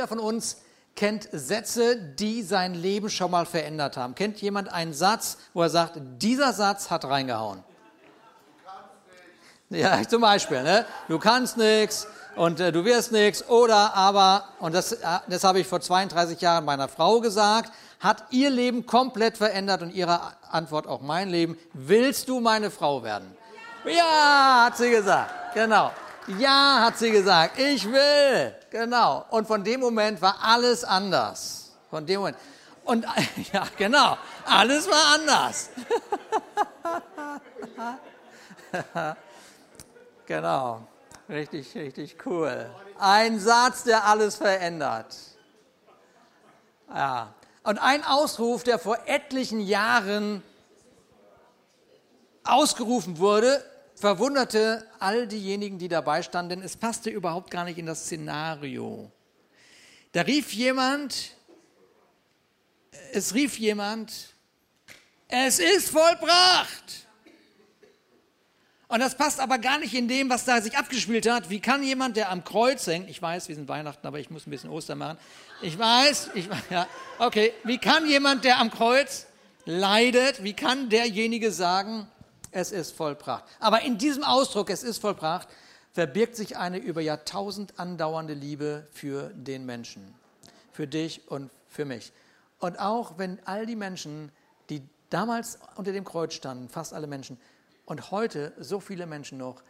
Jeder von uns kennt Sätze, die sein Leben schon mal verändert haben. Kennt jemand einen Satz, wo er sagt, dieser Satz hat reingehauen? Ja, zum Beispiel, ne? du kannst nichts und äh, du wirst nichts oder aber, und das, äh, das habe ich vor 32 Jahren meiner Frau gesagt, hat ihr Leben komplett verändert und ihre Antwort auch mein Leben. Willst du meine Frau werden? Ja, hat sie gesagt. Genau. Ja, hat sie gesagt. Ich will. Genau. Und von dem Moment war alles anders. Von dem Moment. Und ja, genau. Alles war anders. genau. Richtig, richtig cool. Ein Satz, der alles verändert. Ja. Und ein Ausruf, der vor etlichen Jahren ausgerufen wurde, verwunderte all diejenigen, die dabei standen, denn es passte überhaupt gar nicht in das Szenario. Da rief jemand, es rief jemand, es ist vollbracht. Und das passt aber gar nicht in dem, was da sich abgespielt hat. Wie kann jemand, der am Kreuz hängt, ich weiß, wir sind Weihnachten, aber ich muss ein bisschen Ostern machen. Ich weiß, ich, ja, okay, wie kann jemand, der am Kreuz leidet, wie kann derjenige sagen, es ist vollbracht? Aber in diesem Ausdruck, es ist vollbracht, verbirgt sich eine über Jahrtausend andauernde Liebe für den Menschen, für dich und für mich. Und auch wenn all die Menschen, die damals unter dem Kreuz standen, fast alle Menschen, und heute so viele Menschen noch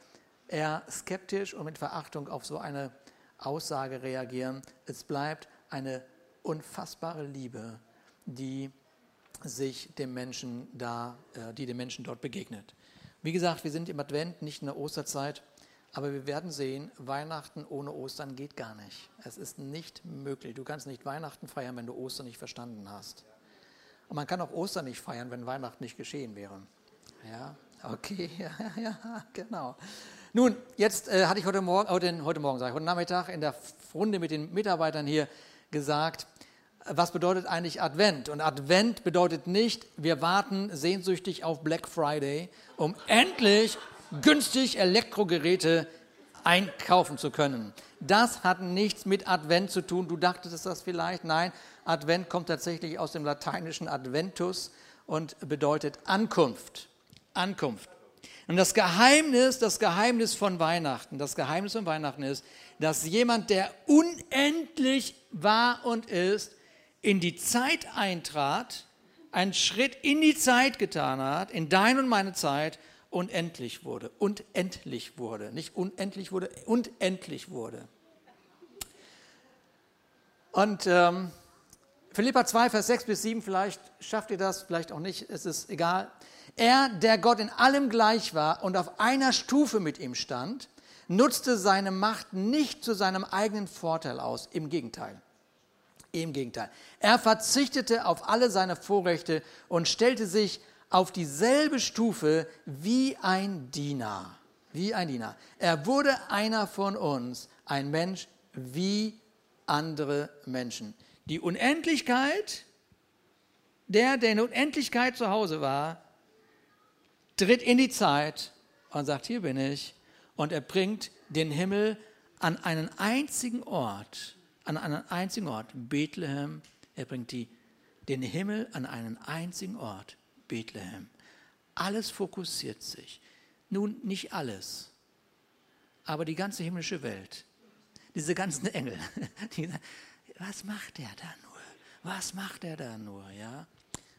eher skeptisch und mit Verachtung auf so eine Aussage reagieren, es bleibt eine unfassbare Liebe, die sich dem Menschen da, äh, die dem Menschen dort begegnet. Wie gesagt, wir sind im Advent, nicht in der Osterzeit, aber wir werden sehen, Weihnachten ohne Ostern geht gar nicht. Es ist nicht möglich. Du kannst nicht Weihnachten feiern, wenn du Ostern nicht verstanden hast. Und man kann auch Ostern nicht feiern, wenn Weihnachten nicht geschehen wäre. Ja, okay, ja, ja, genau. Nun, jetzt äh, hatte ich heute Morgen, heute, heute Morgen, sage ich, heute Nachmittag in der Runde mit den Mitarbeitern hier gesagt, was bedeutet eigentlich Advent? Und Advent bedeutet nicht, wir warten sehnsüchtig auf Black Friday, um endlich günstig Elektrogeräte einkaufen zu können. Das hat nichts mit Advent zu tun. Du dachtest das vielleicht? Nein, Advent kommt tatsächlich aus dem lateinischen Adventus und bedeutet Ankunft. Ankunft. Und das Geheimnis, das Geheimnis von Weihnachten, das Geheimnis von Weihnachten ist, dass jemand, der unendlich war und ist, in die Zeit eintrat, einen Schritt in die Zeit getan hat, in deine und meine Zeit und endlich wurde. Und endlich wurde. Nicht unendlich wurde, und endlich wurde. Und ähm, Philippa 2, Vers 6 bis 7, vielleicht schafft ihr das, vielleicht auch nicht, es ist egal. Er, der Gott in allem gleich war und auf einer Stufe mit ihm stand, nutzte seine Macht nicht zu seinem eigenen Vorteil aus. Im Gegenteil. Im Gegenteil. Er verzichtete auf alle seine Vorrechte und stellte sich auf dieselbe Stufe wie ein Diener. Wie ein Diener. Er wurde einer von uns, ein Mensch wie andere Menschen. Die Unendlichkeit, der, der in Unendlichkeit zu Hause war, tritt in die Zeit und sagt, hier bin ich. Und er bringt den Himmel an einen einzigen Ort, an einen einzigen Ort, Bethlehem. Er bringt die, den Himmel an einen einzigen Ort, Bethlehem. Alles fokussiert sich. Nun, nicht alles, aber die ganze himmlische Welt, diese ganzen Engel, die, was macht er da nur? Was macht er da nur? Ja?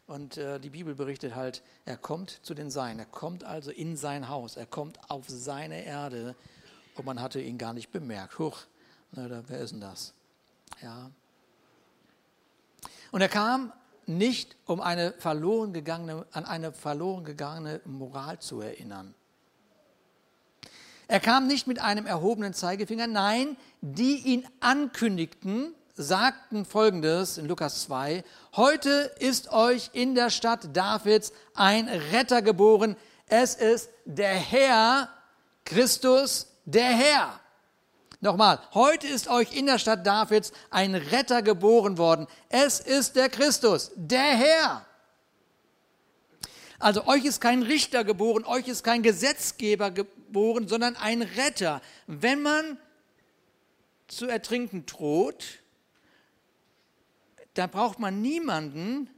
Und äh, die Bibel berichtet halt, er kommt zu den Seinen, er kommt also in sein Haus, er kommt auf seine Erde und man hatte ihn gar nicht bemerkt. Huch, na, wer ist denn das? Ja. Und er kam nicht, um eine verloren gegangene, an eine verloren gegangene Moral zu erinnern. Er kam nicht mit einem erhobenen Zeigefinger, nein, die ihn ankündigten, sagten folgendes in Lukas 2, heute ist euch in der Stadt Davids ein Retter geboren, es ist der Herr, Christus, der Herr. Nochmal, heute ist euch in der Stadt Davids ein Retter geboren worden. Es ist der Christus, der Herr. Also euch ist kein Richter geboren, euch ist kein Gesetzgeber geboren, sondern ein Retter. Wenn man zu ertrinken droht, da braucht man niemanden,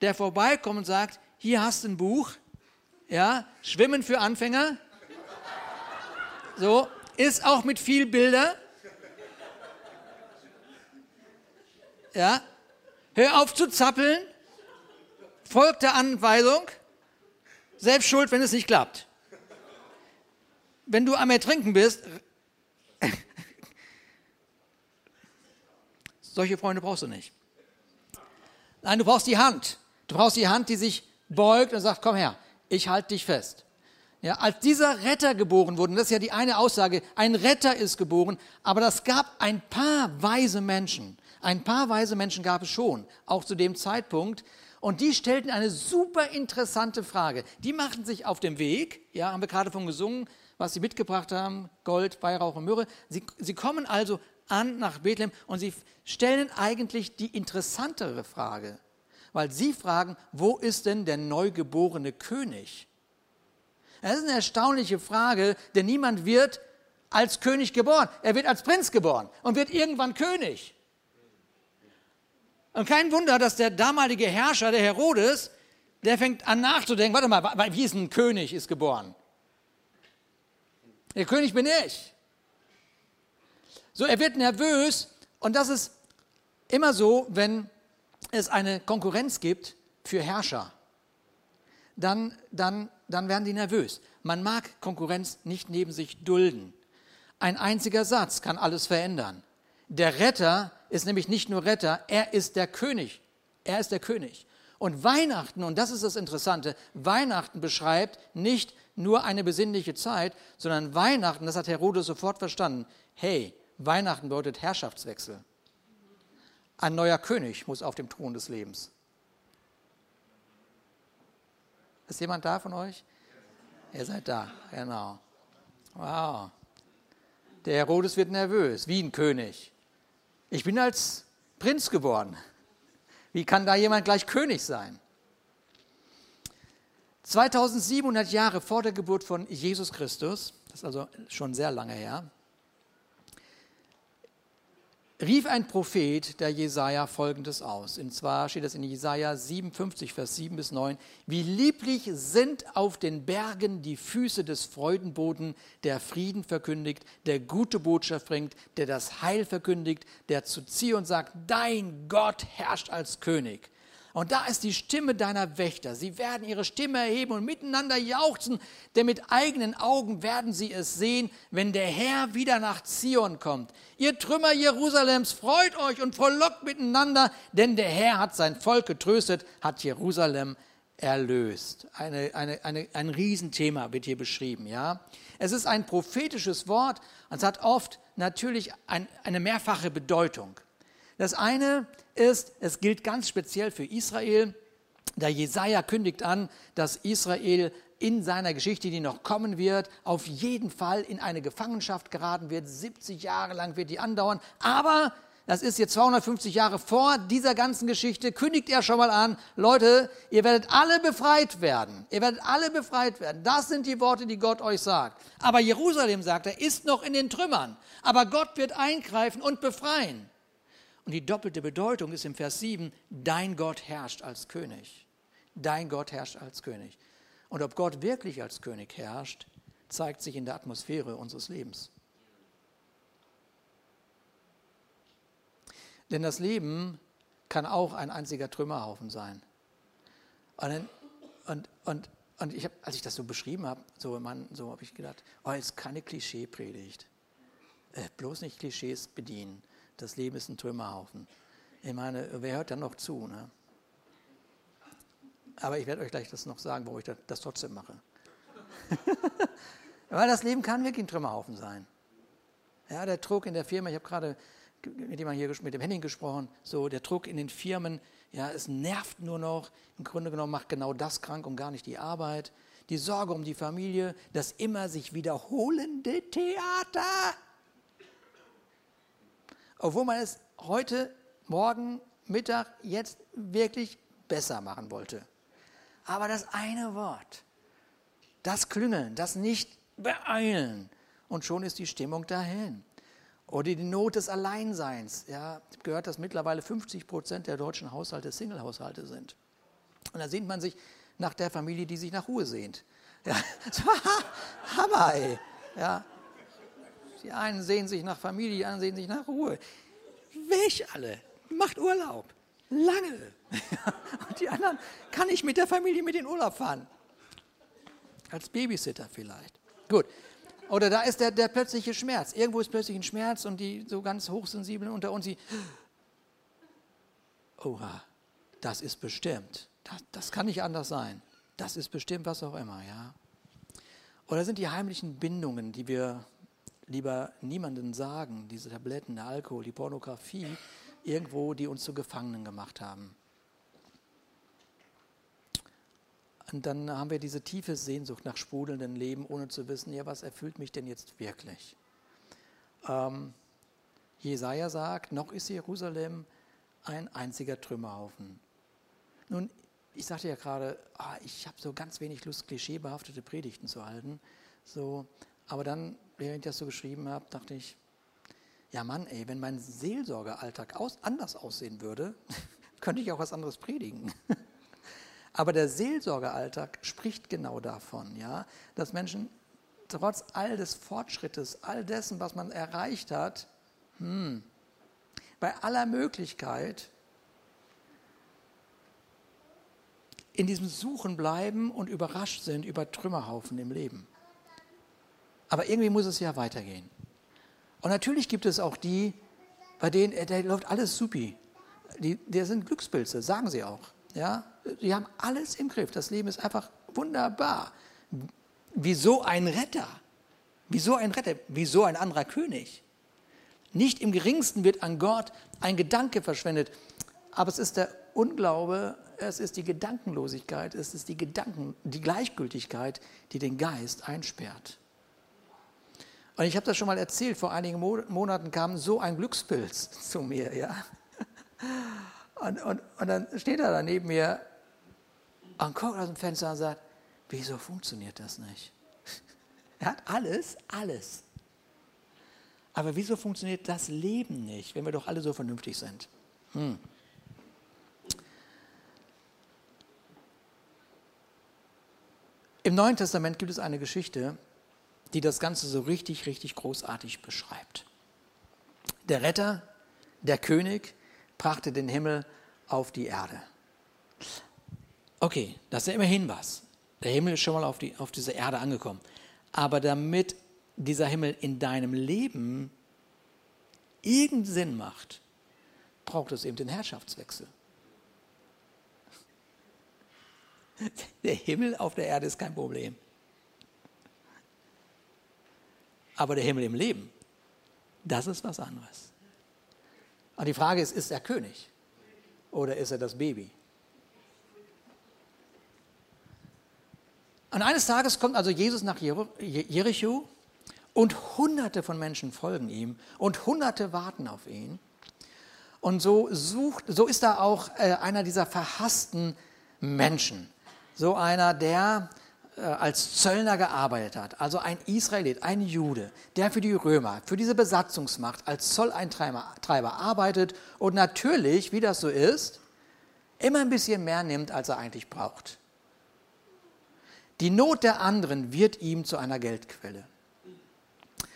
der vorbeikommt und sagt, hier hast du ein Buch, ja, Schwimmen für Anfänger, so, ist auch mit viel Bilder, ja, hör auf zu zappeln, folgt der Anweisung, selbst schuld, wenn es nicht klappt. Wenn du am Ertrinken bist, solche Freunde brauchst du nicht. Nein, du brauchst die Hand. Du brauchst die Hand, die sich beugt und sagt, komm her, ich halte dich fest. Ja, als dieser Retter geboren wurde, und das ist ja die eine Aussage, ein Retter ist geboren, aber das gab ein paar weise Menschen. Ein paar weise Menschen gab es schon, auch zu dem Zeitpunkt. Und die stellten eine super interessante Frage. Die machten sich auf dem Weg, ja, haben wir gerade von gesungen, was sie mitgebracht haben, Gold, Weihrauch und Myrrhe. Sie, sie kommen also an nach Bethlehem und sie stellen eigentlich die interessantere Frage, weil sie fragen, wo ist denn der neugeborene König? Das ist eine erstaunliche Frage, denn niemand wird als König geboren. Er wird als Prinz geboren und wird irgendwann König. Und kein Wunder, dass der damalige Herrscher, der Herodes, der fängt an nachzudenken, warte mal, wie ist ein König ist geboren? Der König bin ich. So, er wird nervös und das ist immer so, wenn es eine Konkurrenz gibt für Herrscher. Dann, dann, dann werden die nervös. Man mag Konkurrenz nicht neben sich dulden. Ein einziger Satz kann alles verändern. Der Retter ist nämlich nicht nur Retter, er ist der König. Er ist der König. Und Weihnachten, und das ist das Interessante, Weihnachten beschreibt nicht nur eine besinnliche Zeit, sondern Weihnachten, das hat Herodes sofort verstanden. Hey, Weihnachten bedeutet Herrschaftswechsel. Ein neuer König muss auf dem Thron des Lebens. Ist jemand da von euch? Ihr seid da, genau. Wow. Der Herodes wird nervös, wie ein König. Ich bin als Prinz geboren. Wie kann da jemand gleich König sein? 2700 Jahre vor der Geburt von Jesus Christus, das ist also schon sehr lange her, rief ein Prophet der Jesaja folgendes aus. Und zwar steht das in Jesaja 57, Vers 7 bis 9. Wie lieblich sind auf den Bergen die Füße des Freudenboten, der Frieden verkündigt, der gute Botschaft bringt, der das Heil verkündigt, der zu Zion sagt, dein Gott herrscht als König. Und da ist die Stimme deiner Wächter. Sie werden ihre Stimme erheben und miteinander jauchzen, denn mit eigenen Augen werden sie es sehen, wenn der Herr wieder nach Zion kommt. Ihr Trümmer Jerusalems, freut euch und frohlockt miteinander, denn der Herr hat sein Volk getröstet, hat Jerusalem erlöst. Eine, eine, eine, ein Riesenthema wird hier beschrieben. Ja? Es ist ein prophetisches Wort und es hat oft natürlich ein, eine mehrfache Bedeutung. Das eine ist, es gilt ganz speziell für Israel. Der Jesaja kündigt an, dass Israel in seiner Geschichte, die noch kommen wird, auf jeden Fall in eine Gefangenschaft geraten wird. 70 Jahre lang wird die andauern. Aber das ist jetzt 250 Jahre vor dieser ganzen Geschichte, kündigt er schon mal an, Leute, ihr werdet alle befreit werden. Ihr werdet alle befreit werden. Das sind die Worte, die Gott euch sagt. Aber Jerusalem, sagt er, ist noch in den Trümmern. Aber Gott wird eingreifen und befreien. Und die doppelte Bedeutung ist im Vers 7, dein Gott herrscht als König. Dein Gott herrscht als König. Und ob Gott wirklich als König herrscht, zeigt sich in der Atmosphäre unseres Lebens. Denn das Leben kann auch ein einziger Trümmerhaufen sein. Und, und, und, und ich hab, als ich das so beschrieben habe, so, so habe ich gedacht, oh, ist keine Klischeepredigt. Äh, bloß nicht Klischees bedienen. Das Leben ist ein Trümmerhaufen. Ich meine, wer hört dann noch zu? Ne? Aber ich werde euch gleich das noch sagen, warum ich das trotzdem mache. Weil das Leben kann wirklich ein Trümmerhaufen sein. Ja, der Druck in der Firma, ich habe gerade mit jemandem hier mit dem Henning gesprochen, so der Druck in den Firmen, ja, es nervt nur noch. Im Grunde genommen macht genau das krank und gar nicht die Arbeit. Die Sorge um die Familie, das immer sich wiederholende Theater obwohl man es heute, morgen, Mittag, jetzt wirklich besser machen wollte. Aber das eine Wort, das Klüngeln, das nicht beeilen und schon ist die Stimmung dahin. Oder die Not des Alleinseins. Ja, ich habe gehört, dass mittlerweile 50 Prozent der deutschen Haushalte Single-Haushalte sind. Und da sehnt man sich nach der Familie, die sich nach Ruhe sehnt. Ja, Hammer, ey. Ja. Die einen sehen sich nach Familie, die anderen sehen sich nach Ruhe. Weg alle. Macht Urlaub. Lange. Und die anderen kann ich mit der Familie mit in Urlaub fahren. Als Babysitter vielleicht. Gut. Oder da ist der, der plötzliche Schmerz. Irgendwo ist plötzlich ein Schmerz und die so ganz hochsensiblen unter uns, die, oha, das ist bestimmt. Das, das kann nicht anders sein. Das ist bestimmt was auch immer, ja. Oder sind die heimlichen Bindungen, die wir lieber niemandem sagen, diese Tabletten, der Alkohol, die Pornografie, irgendwo, die uns zu Gefangenen gemacht haben. Und dann haben wir diese tiefe Sehnsucht nach sprudelndem Leben, ohne zu wissen, ja, was erfüllt mich denn jetzt wirklich? Ähm, Jesaja sagt, noch ist Jerusalem ein einziger Trümmerhaufen. Nun, ich sagte ja gerade, ah, ich habe so ganz wenig Lust, klischeebehaftete Predigten zu halten. So, aber dann, während ich das so geschrieben habe, dachte ich, ja Mann, ey, wenn mein Seelsorgealltag aus, anders aussehen würde, könnte ich auch was anderes predigen. Aber der Seelsorgealltag spricht genau davon, ja, dass Menschen trotz all des Fortschrittes, all dessen, was man erreicht hat, hm, bei aller Möglichkeit in diesem Suchen bleiben und überrascht sind über Trümmerhaufen im Leben. Aber irgendwie muss es ja weitergehen. Und natürlich gibt es auch die, bei denen, äh, da läuft alles supi. Die, die sind Glückspilze, sagen sie auch. Ja, die haben alles im Griff. Das Leben ist einfach wunderbar. Wieso ein Retter? Wieso ein Retter? Wieso ein anderer König? Nicht im geringsten wird an Gott ein Gedanke verschwendet, aber es ist der Unglaube, es ist die Gedankenlosigkeit, es ist die Gedanken, die Gleichgültigkeit, die den Geist einsperrt. Und ich habe das schon mal erzählt, vor einigen Monaten kam so ein Glückspilz zu mir, ja. Und, und, und dann steht er da neben mir und guckt aus dem Fenster und sagt, wieso funktioniert das nicht? Er hat alles, alles. Aber wieso funktioniert das Leben nicht, wenn wir doch alle so vernünftig sind? Hm. Im Neuen Testament gibt es eine Geschichte, die das Ganze so richtig, richtig großartig beschreibt. Der Retter, der König, brachte den Himmel auf die Erde. Okay, das ist ja immerhin was. Der Himmel ist schon mal auf, die, auf diese Erde angekommen. Aber damit dieser Himmel in deinem Leben irgendeinen Sinn macht, braucht es eben den Herrschaftswechsel. Der Himmel auf der Erde ist kein Problem. Aber der Himmel im Leben, das ist was anderes. Und die Frage ist, ist er König oder ist er das Baby? Und eines Tages kommt also Jesus nach Jericho und hunderte von Menschen folgen ihm und hunderte warten auf ihn. Und so sucht, so ist da auch äh, einer dieser verhassten Menschen. So einer, der als Zöllner gearbeitet hat, also ein Israelit, ein Jude, der für die Römer, für diese Besatzungsmacht als Zolleintreiber arbeitet und natürlich, wie das so ist, immer ein bisschen mehr nimmt, als er eigentlich braucht. Die Not der anderen wird ihm zu einer Geldquelle.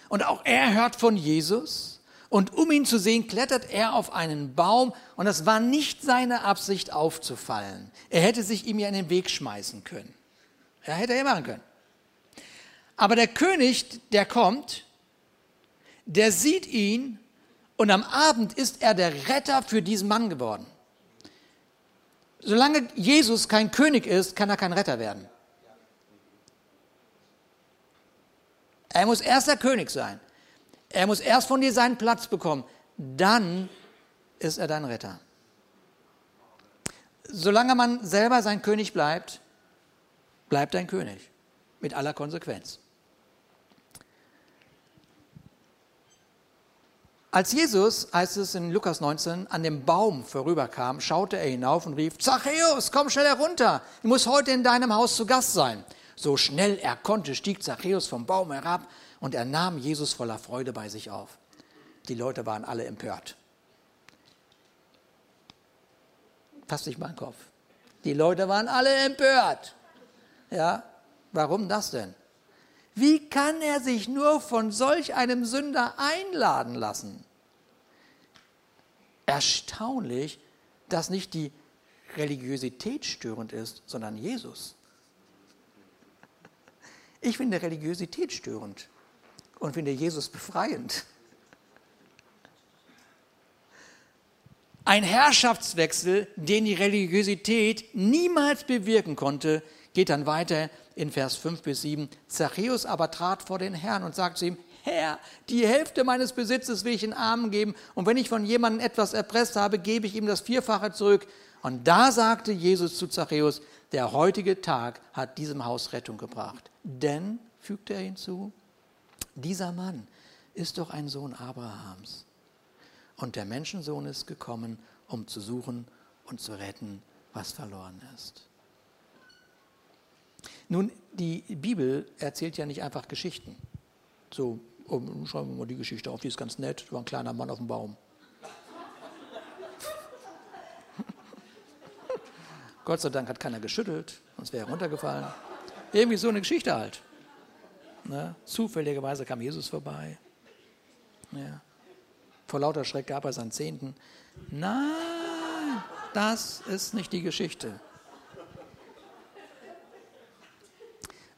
Und auch er hört von Jesus und um ihn zu sehen, klettert er auf einen Baum und es war nicht seine Absicht aufzufallen. Er hätte sich ihm ja in den Weg schmeißen können. Ja, hätte er machen können. Aber der König, der kommt, der sieht ihn und am Abend ist er der Retter für diesen Mann geworden. Solange Jesus kein König ist, kann er kein Retter werden. Er muss erst der König sein. Er muss erst von dir seinen Platz bekommen. Dann ist er dein Retter. Solange man selber sein König bleibt, bleibt ein König mit aller Konsequenz. Als Jesus, heißt es in Lukas 19, an dem Baum vorüberkam, schaute er hinauf und rief, Zachäus, komm schnell herunter, ich muss heute in deinem Haus zu Gast sein. So schnell er konnte, stieg Zachäus vom Baum herab und er nahm Jesus voller Freude bei sich auf. Die Leute waren alle empört. Passt sich mal in den Kopf. Die Leute waren alle empört. Ja, warum das denn? Wie kann er sich nur von solch einem Sünder einladen lassen? Erstaunlich, dass nicht die Religiosität störend ist, sondern Jesus. Ich finde Religiosität störend und finde Jesus befreiend. Ein Herrschaftswechsel, den die Religiosität niemals bewirken konnte, geht dann weiter in Vers 5 bis 7. Zachäus aber trat vor den Herrn und sagte zu ihm, Herr, die Hälfte meines Besitzes will ich den Armen geben, und wenn ich von jemandem etwas erpresst habe, gebe ich ihm das Vierfache zurück. Und da sagte Jesus zu Zachäus, der heutige Tag hat diesem Haus Rettung gebracht. Denn, fügte er hinzu, dieser Mann ist doch ein Sohn Abrahams. Und der Menschensohn ist gekommen, um zu suchen und zu retten, was verloren ist. Nun, die Bibel erzählt ja nicht einfach Geschichten. So, oh, schreiben wir mal die Geschichte auf, die ist ganz nett, da war ein kleiner Mann auf dem Baum. Gott sei Dank hat keiner geschüttelt, sonst wäre er runtergefallen. Irgendwie so eine Geschichte halt. Ne? Zufälligerweise kam Jesus vorbei. Ja. Vor lauter Schreck gab er seinen Zehnten. Nein, das ist nicht die Geschichte.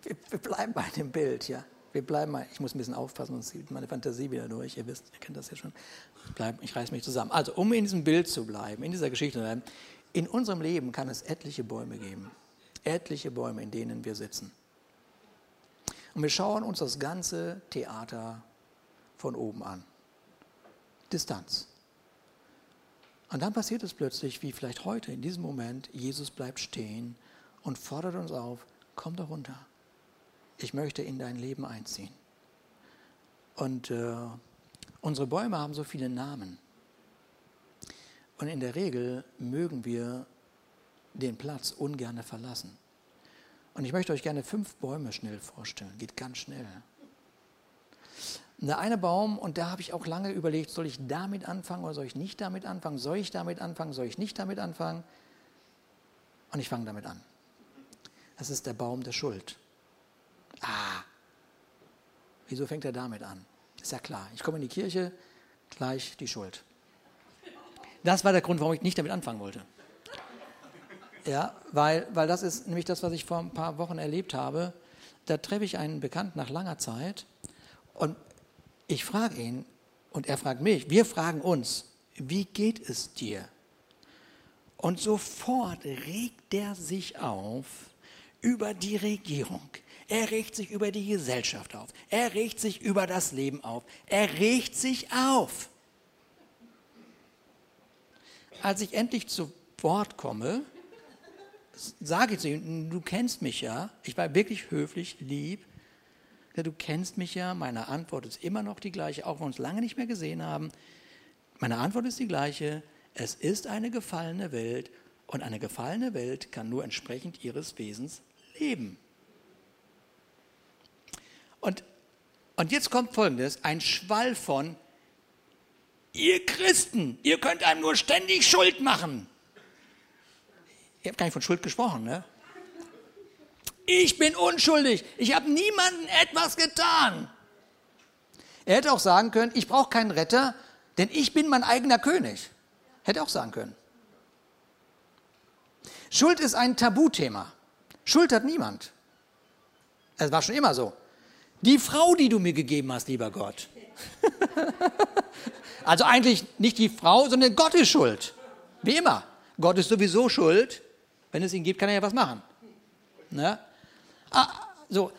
Wir, wir bleiben bei dem Bild, ja. Wir bleiben mal, ich muss ein bisschen aufpassen, sonst zieht meine Fantasie wieder durch. Ihr wisst, ihr kennt das ja schon. Ich, bleib, ich reiß mich zusammen. Also, um in diesem Bild zu bleiben, in dieser Geschichte zu bleiben, in unserem Leben kann es etliche Bäume geben. Etliche Bäume, in denen wir sitzen. Und wir schauen uns das ganze Theater von oben an. Distanz. Und dann passiert es plötzlich, wie vielleicht heute, in diesem Moment, Jesus bleibt stehen und fordert uns auf, komm doch runter. Ich möchte in dein Leben einziehen. Und äh, unsere Bäume haben so viele Namen. Und in der Regel mögen wir den Platz ungern verlassen. Und ich möchte euch gerne fünf Bäume schnell vorstellen. Geht ganz schnell. Der eine Baum, und da habe ich auch lange überlegt, soll ich damit anfangen oder soll ich nicht damit anfangen? Soll ich damit anfangen? Soll ich nicht damit anfangen? Und ich fange damit an. Das ist der Baum der Schuld. Ah, wieso fängt er damit an? Ist ja klar. Ich komme in die Kirche, gleich die Schuld. Das war der Grund, warum ich nicht damit anfangen wollte. Ja, weil, weil das ist nämlich das, was ich vor ein paar Wochen erlebt habe. Da treffe ich einen Bekannten nach langer Zeit und ich frage ihn und er fragt mich, wir fragen uns, wie geht es dir? Und sofort regt er sich auf über die Regierung. Er regt sich über die Gesellschaft auf. Er regt sich über das Leben auf. Er regt sich auf. Als ich endlich zu Wort komme, sage ich zu ihm, du kennst mich ja, ich war wirklich höflich, lieb, du kennst mich ja, meine Antwort ist immer noch die gleiche, auch wenn wir uns lange nicht mehr gesehen haben. Meine Antwort ist die gleiche, es ist eine gefallene Welt und eine gefallene Welt kann nur entsprechend ihres Wesens leben. Und, und jetzt kommt Folgendes, ein Schwall von, ihr Christen, ihr könnt einem nur ständig Schuld machen. Ich habe gar nicht von Schuld gesprochen, ne? Ich bin unschuldig. Ich habe niemandem etwas getan. Er hätte auch sagen können, ich brauche keinen Retter, denn ich bin mein eigener König. Hätte auch sagen können. Schuld ist ein Tabuthema. Schuld hat niemand. Es war schon immer so. Die Frau, die du mir gegeben hast, lieber Gott. also eigentlich nicht die Frau, sondern Gott ist schuld. Wie immer. Gott ist sowieso schuld. Wenn es ihn gibt, kann er ja was machen. Ne? Ah, so.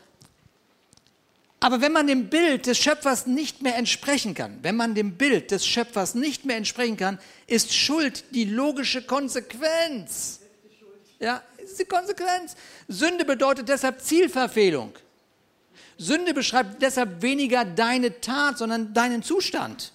Aber wenn man dem Bild des Schöpfers nicht mehr entsprechen kann, wenn man dem Bild des Schöpfers nicht mehr entsprechen kann, ist Schuld die logische Konsequenz. Ja, ist die Konsequenz. Sünde bedeutet deshalb Zielverfehlung. Sünde beschreibt deshalb weniger deine Tat, sondern deinen Zustand.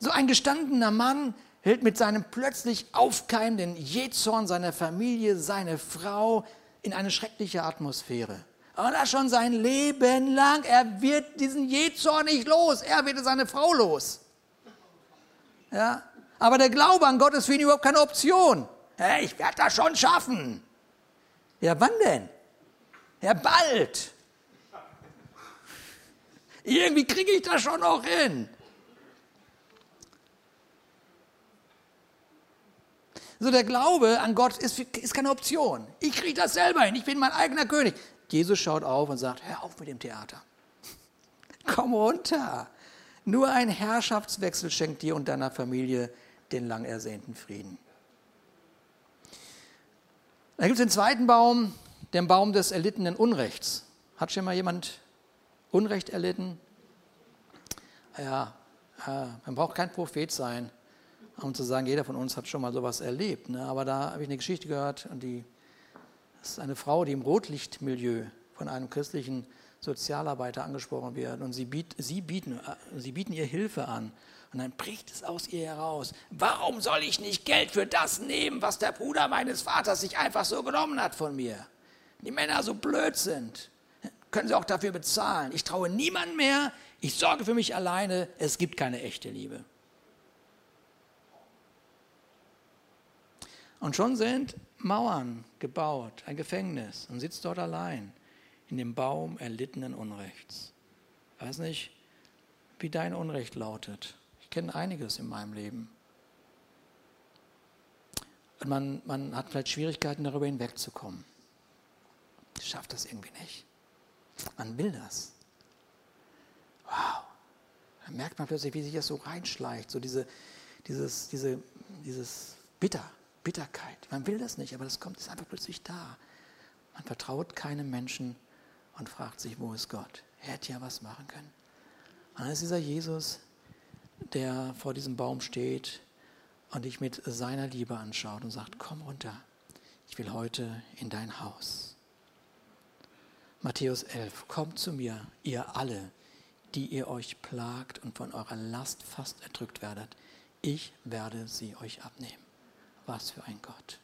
So ein gestandener Mann hält mit seinem plötzlich aufkeimenden Jähzorn seiner Familie, seine Frau in eine schreckliche Atmosphäre. Und das schon sein Leben lang. Er wird diesen Jezorn nicht los. Er wird seine Frau los. Ja? Aber der Glaube an Gott ist für ihn überhaupt keine Option. Ja, ich werde das schon schaffen. Ja, wann denn? Ja, bald. Irgendwie kriege ich das schon noch hin. So der Glaube an Gott ist, ist keine Option. Ich kriege das selber hin. Ich bin mein eigener König. Jesus schaut auf und sagt, hör auf mit dem Theater. Komm runter. Nur ein Herrschaftswechsel schenkt dir und deiner Familie den lang ersehnten Frieden. Dann gibt es den zweiten Baum, den Baum des erlittenen Unrechts. Hat schon mal jemand Unrecht erlitten? Ja, man braucht kein Prophet sein, um zu sagen, jeder von uns hat schon mal sowas erlebt. Ne? Aber da habe ich eine Geschichte gehört und die das ist eine Frau, die im Rotlichtmilieu von einem christlichen Sozialarbeiter angesprochen wird und sie, biet, sie, bieten, sie bieten ihr Hilfe an. Und dann bricht es aus ihr heraus. Warum soll ich nicht Geld für das nehmen, was der Bruder meines Vaters sich einfach so genommen hat von mir? Die Männer so blöd sind. Können sie auch dafür bezahlen. Ich traue niemand mehr. Ich sorge für mich alleine. Es gibt keine echte Liebe. Und schon sind Mauern gebaut, ein Gefängnis und sitzt dort allein in dem Baum erlittenen Unrechts. Weiß nicht, wie dein Unrecht lautet. Ich kenne einiges in meinem Leben. Und man, man hat vielleicht Schwierigkeiten, darüber hinwegzukommen. Schafft das irgendwie nicht. Man will das. Wow. Dann merkt man plötzlich, wie sich das so reinschleicht, so diese, dieses, diese, dieses Bitter, Bitterkeit. Man will das nicht, aber das kommt, ist einfach plötzlich da. Man vertraut keinem Menschen und fragt sich, wo ist Gott? Er hätte ja was machen können. Und dann ist dieser Jesus, der vor diesem Baum steht und dich mit seiner Liebe anschaut und sagt, komm runter, ich will heute in dein Haus. Matthäus 11, kommt zu mir, ihr alle, die ihr euch plagt und von eurer Last fast erdrückt werdet. Ich werde sie euch abnehmen. Was für ein Gott.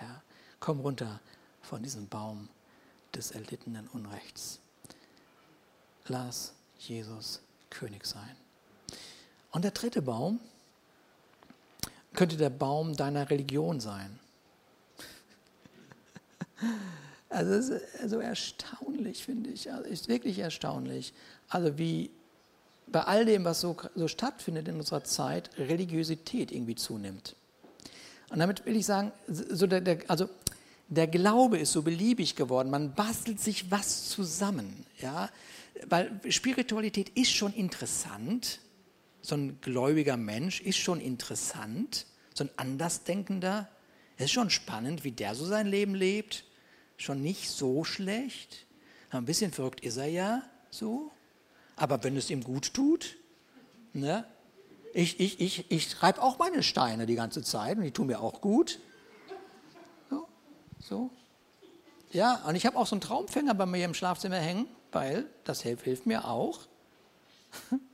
Ja, komm runter von diesem Baum des erlittenen Unrechts. Lass Jesus König sein. Und der dritte Baum könnte der Baum deiner Religion sein. Also es ist so erstaunlich, finde ich. Also ist wirklich erstaunlich. Also wie bei all dem, was so, so stattfindet in unserer Zeit, Religiosität irgendwie zunimmt. Und damit will ich sagen, so der, der, also der Glaube ist so beliebig geworden. Man bastelt sich was zusammen. Ja? Weil Spiritualität ist schon interessant. So ein gläubiger Mensch ist schon interessant. So ein Andersdenkender. Es ist schon spannend, wie der so sein Leben lebt. Schon nicht so schlecht. Ein bisschen verrückt ist er ja so. Aber wenn es ihm gut tut, ne, ich, ich, ich, ich reibe auch meine Steine die ganze Zeit und die tun mir auch gut. So, so. Ja, und ich habe auch so einen Traumfänger bei mir im Schlafzimmer hängen, weil das hilft, hilft mir auch.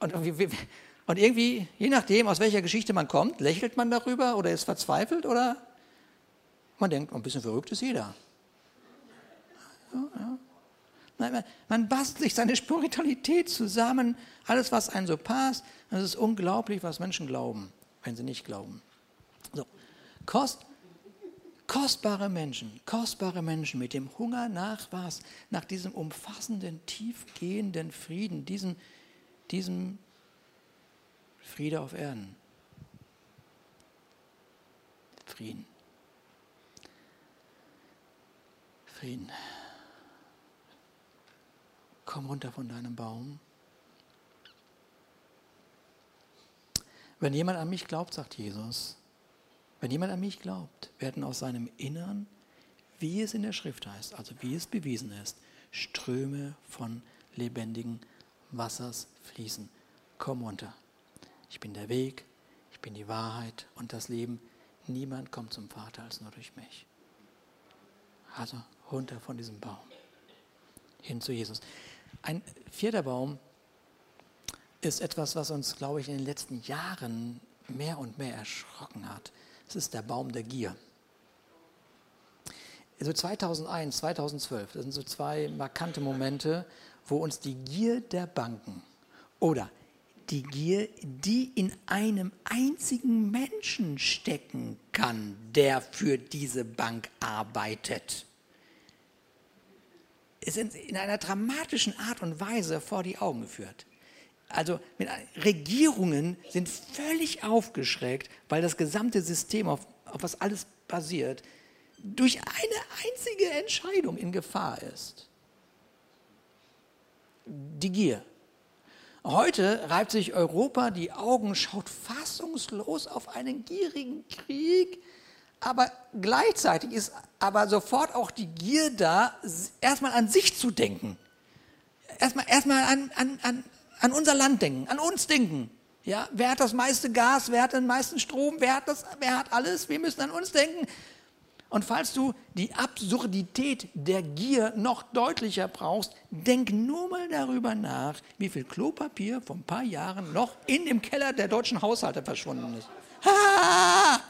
Und, und irgendwie, je nachdem, aus welcher Geschichte man kommt, lächelt man darüber oder ist verzweifelt oder man denkt, ein bisschen verrückt ist jeder. Ja, ja. Man bastelt sich seine Spiritualität zusammen, alles, was einem so passt. Es ist unglaublich, was Menschen glauben, wenn sie nicht glauben. So. Kost, kostbare Menschen, kostbare Menschen mit dem Hunger nach was? Nach diesem umfassenden, tiefgehenden Frieden, diesem, diesem Friede auf Erden. Frieden. Frieden komm runter von deinem Baum. Wenn jemand an mich glaubt, sagt Jesus, wenn jemand an mich glaubt, werden aus seinem Innern, wie es in der Schrift heißt, also wie es bewiesen ist, Ströme von lebendigen Wassers fließen. Komm runter. Ich bin der Weg, ich bin die Wahrheit und das Leben. Niemand kommt zum Vater als nur durch mich. Also runter von diesem Baum hin zu Jesus. Ein vierter Baum ist etwas, was uns, glaube ich, in den letzten Jahren mehr und mehr erschrocken hat. Es ist der Baum der Gier. also 2001, 2012, das sind so zwei markante Momente, wo uns die Gier der Banken oder die Gier, die in einem einzigen Menschen stecken kann, der für diese Bank arbeitet, sind in einer dramatischen Art und Weise vor die Augen geführt. Also Regierungen sind völlig aufgeschreckt, weil das gesamte System, auf, auf was alles basiert, durch eine einzige Entscheidung in Gefahr ist. Die Gier. Heute reibt sich Europa die Augen, schaut fassungslos auf einen gierigen Krieg, aber gleichzeitig ist aber sofort auch die Gier da, erstmal an sich zu denken. Erstmal, erstmal an, an, an, an unser Land denken, an uns denken. Ja, wer hat das meiste Gas, wer hat den meisten Strom, wer hat, das, wer hat alles? Wir müssen an uns denken. Und falls du die Absurdität der Gier noch deutlicher brauchst, denk nur mal darüber nach, wie viel Klopapier vor ein paar Jahren noch in dem Keller der deutschen Haushalte verschwunden ist. Ha!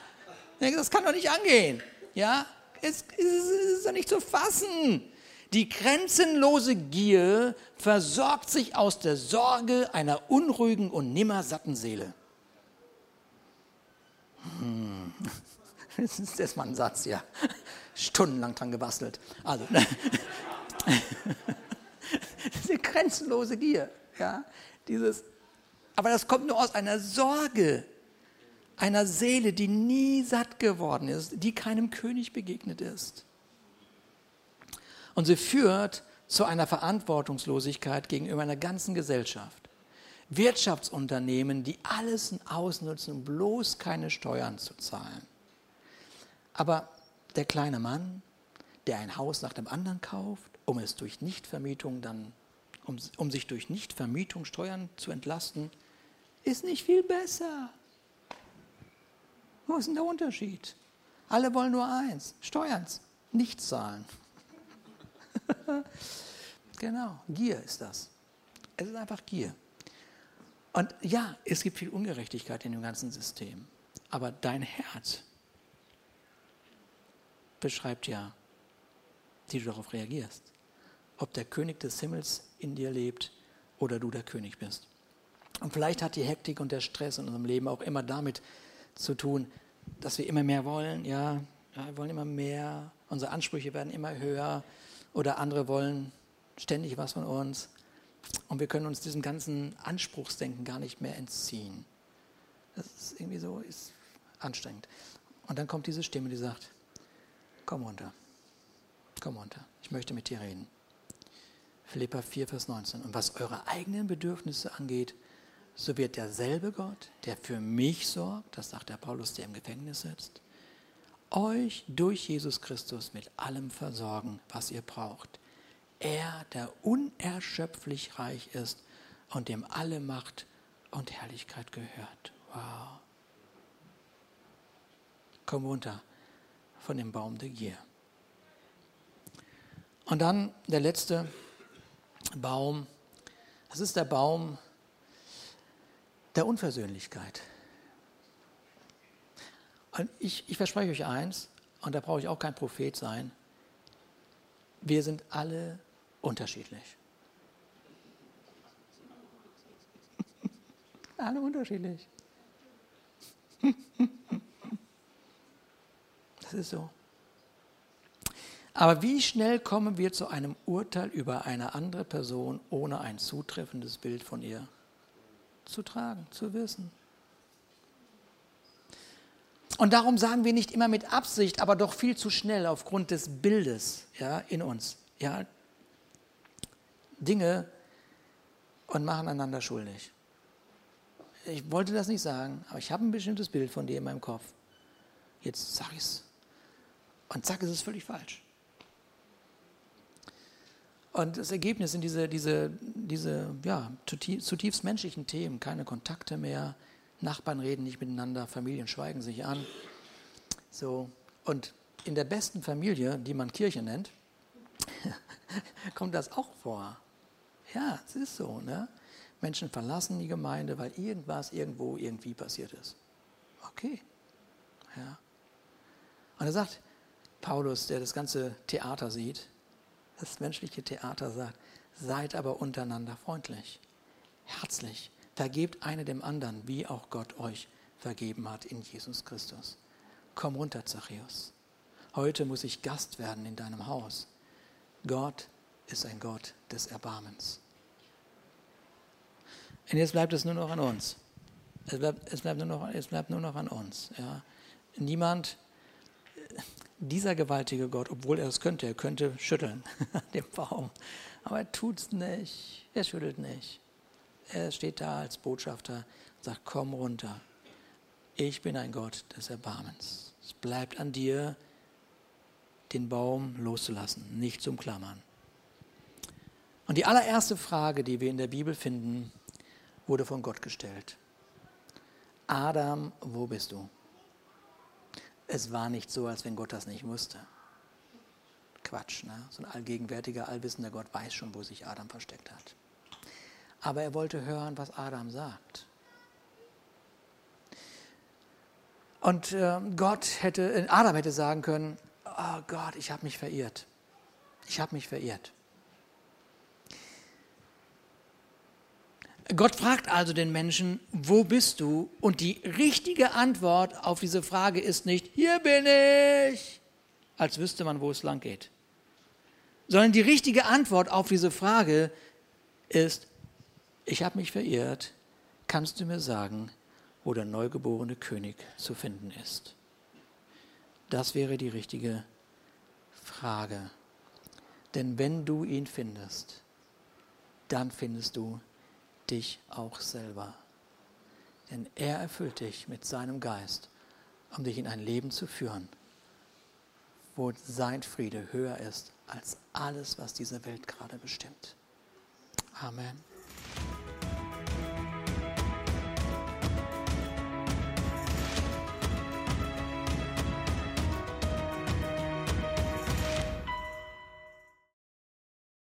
Das kann doch nicht angehen. Ja, es, ist doch nicht zu fassen. Die grenzenlose Gier versorgt sich aus der Sorge einer unruhigen und nimmer satten Seele. Hm. Das ist erstmal ein Satz, ja. Stundenlang dran gebastelt. Also, diese grenzenlose Gier, ja. Dieses, aber das kommt nur aus einer Sorge, einer Seele, die nie satt geworden ist, die keinem König begegnet ist. Und sie führt zu einer Verantwortungslosigkeit gegenüber einer ganzen Gesellschaft. Wirtschaftsunternehmen, die alles ausnutzen, um bloß keine Steuern zu zahlen. Aber der kleine Mann, der ein Haus nach dem anderen kauft, um es durch Nichtvermietung dann, um, um sich durch Nichtvermietung Steuern zu entlasten, ist nicht viel besser. Wo ist denn der Unterschied? Alle wollen nur eins, Steuern, nicht zahlen. genau, Gier ist das. Es ist einfach Gier. Und ja, es gibt viel Ungerechtigkeit in dem ganzen System. Aber dein Herz beschreibt ja, wie du darauf reagierst. Ob der König des Himmels in dir lebt oder du der König bist. Und vielleicht hat die Hektik und der Stress in unserem Leben auch immer damit zu tun, dass wir immer mehr wollen. Ja, ja wir wollen immer mehr. Unsere Ansprüche werden immer höher oder andere wollen ständig was von uns. Und wir können uns diesem ganzen Anspruchsdenken gar nicht mehr entziehen. Das ist irgendwie so ist anstrengend. Und dann kommt diese Stimme, die sagt, komm runter, komm runter, ich möchte mit dir reden. Philippa 4, Vers 19. Und was eure eigenen Bedürfnisse angeht, so wird derselbe Gott, der für mich sorgt, das sagt der Paulus, der im Gefängnis sitzt, euch durch Jesus Christus mit allem versorgen, was ihr braucht. Er, der unerschöpflich reich ist und dem alle Macht und Herrlichkeit gehört. Wow. Komm runter von dem Baum der Gier. Und dann der letzte Baum. Das ist der Baum der Unversöhnlichkeit. Und ich, ich verspreche euch eins, und da brauche ich auch kein Prophet sein, wir sind alle unterschiedlich. alle unterschiedlich. das ist so. Aber wie schnell kommen wir zu einem Urteil über eine andere Person, ohne ein zutreffendes Bild von ihr zu tragen, zu wissen? Und darum sagen wir nicht immer mit Absicht, aber doch viel zu schnell aufgrund des Bildes ja, in uns. Ja, Dinge und machen einander schuldig. Ich wollte das nicht sagen, aber ich habe ein bestimmtes Bild von dir in meinem Kopf. Jetzt sage ich es. Und zack, ist es völlig falsch. Und das Ergebnis sind diese, diese, diese ja, zutiefst menschlichen Themen, keine Kontakte mehr, Nachbarn reden nicht miteinander, Familien schweigen sich an. So. Und in der besten Familie, die man Kirche nennt, kommt das auch vor. Ja, es ist so. Ne? Menschen verlassen die Gemeinde, weil irgendwas irgendwo irgendwie passiert ist. Okay. Ja. Und er sagt, Paulus, der das ganze Theater sieht, das menschliche Theater sagt, seid aber untereinander freundlich, herzlich, vergebt eine dem anderen, wie auch Gott euch vergeben hat in Jesus Christus. Komm runter, Zachäus. Heute muss ich Gast werden in deinem Haus. Gott ist ein Gott des Erbarmens. Und jetzt bleibt es nur noch an uns. Es bleibt, es bleibt, nur, noch, es bleibt nur noch an uns. Ja. Niemand, dieser gewaltige Gott, obwohl er es könnte, er könnte schütteln an dem Baum, aber er tut es nicht. Er schüttelt nicht. Er steht da als Botschafter und sagt, komm runter. Ich bin ein Gott des Erbarmens. Es bleibt an dir, den Baum loszulassen, nicht zum Klammern. Und die allererste Frage, die wir in der Bibel finden, wurde von Gott gestellt. Adam, wo bist du? Es war nicht so, als wenn Gott das nicht wusste. Quatsch, ne? so ein allgegenwärtiger, allwissender Gott weiß schon, wo sich Adam versteckt hat. Aber er wollte hören, was Adam sagt. Und äh, Gott hätte, äh, Adam hätte sagen können, oh Gott, ich habe mich verirrt. Ich habe mich verirrt. Gott fragt also den Menschen, wo bist du? Und die richtige Antwort auf diese Frage ist nicht, hier bin ich, als wüsste man, wo es lang geht. Sondern die richtige Antwort auf diese Frage ist, ich habe mich verirrt, kannst du mir sagen, wo der neugeborene König zu finden ist? Das wäre die richtige Frage. Denn wenn du ihn findest, dann findest du dich auch selber. Denn er erfüllt dich mit seinem Geist, um dich in ein Leben zu führen, wo sein Friede höher ist als alles, was diese Welt gerade bestimmt. Amen.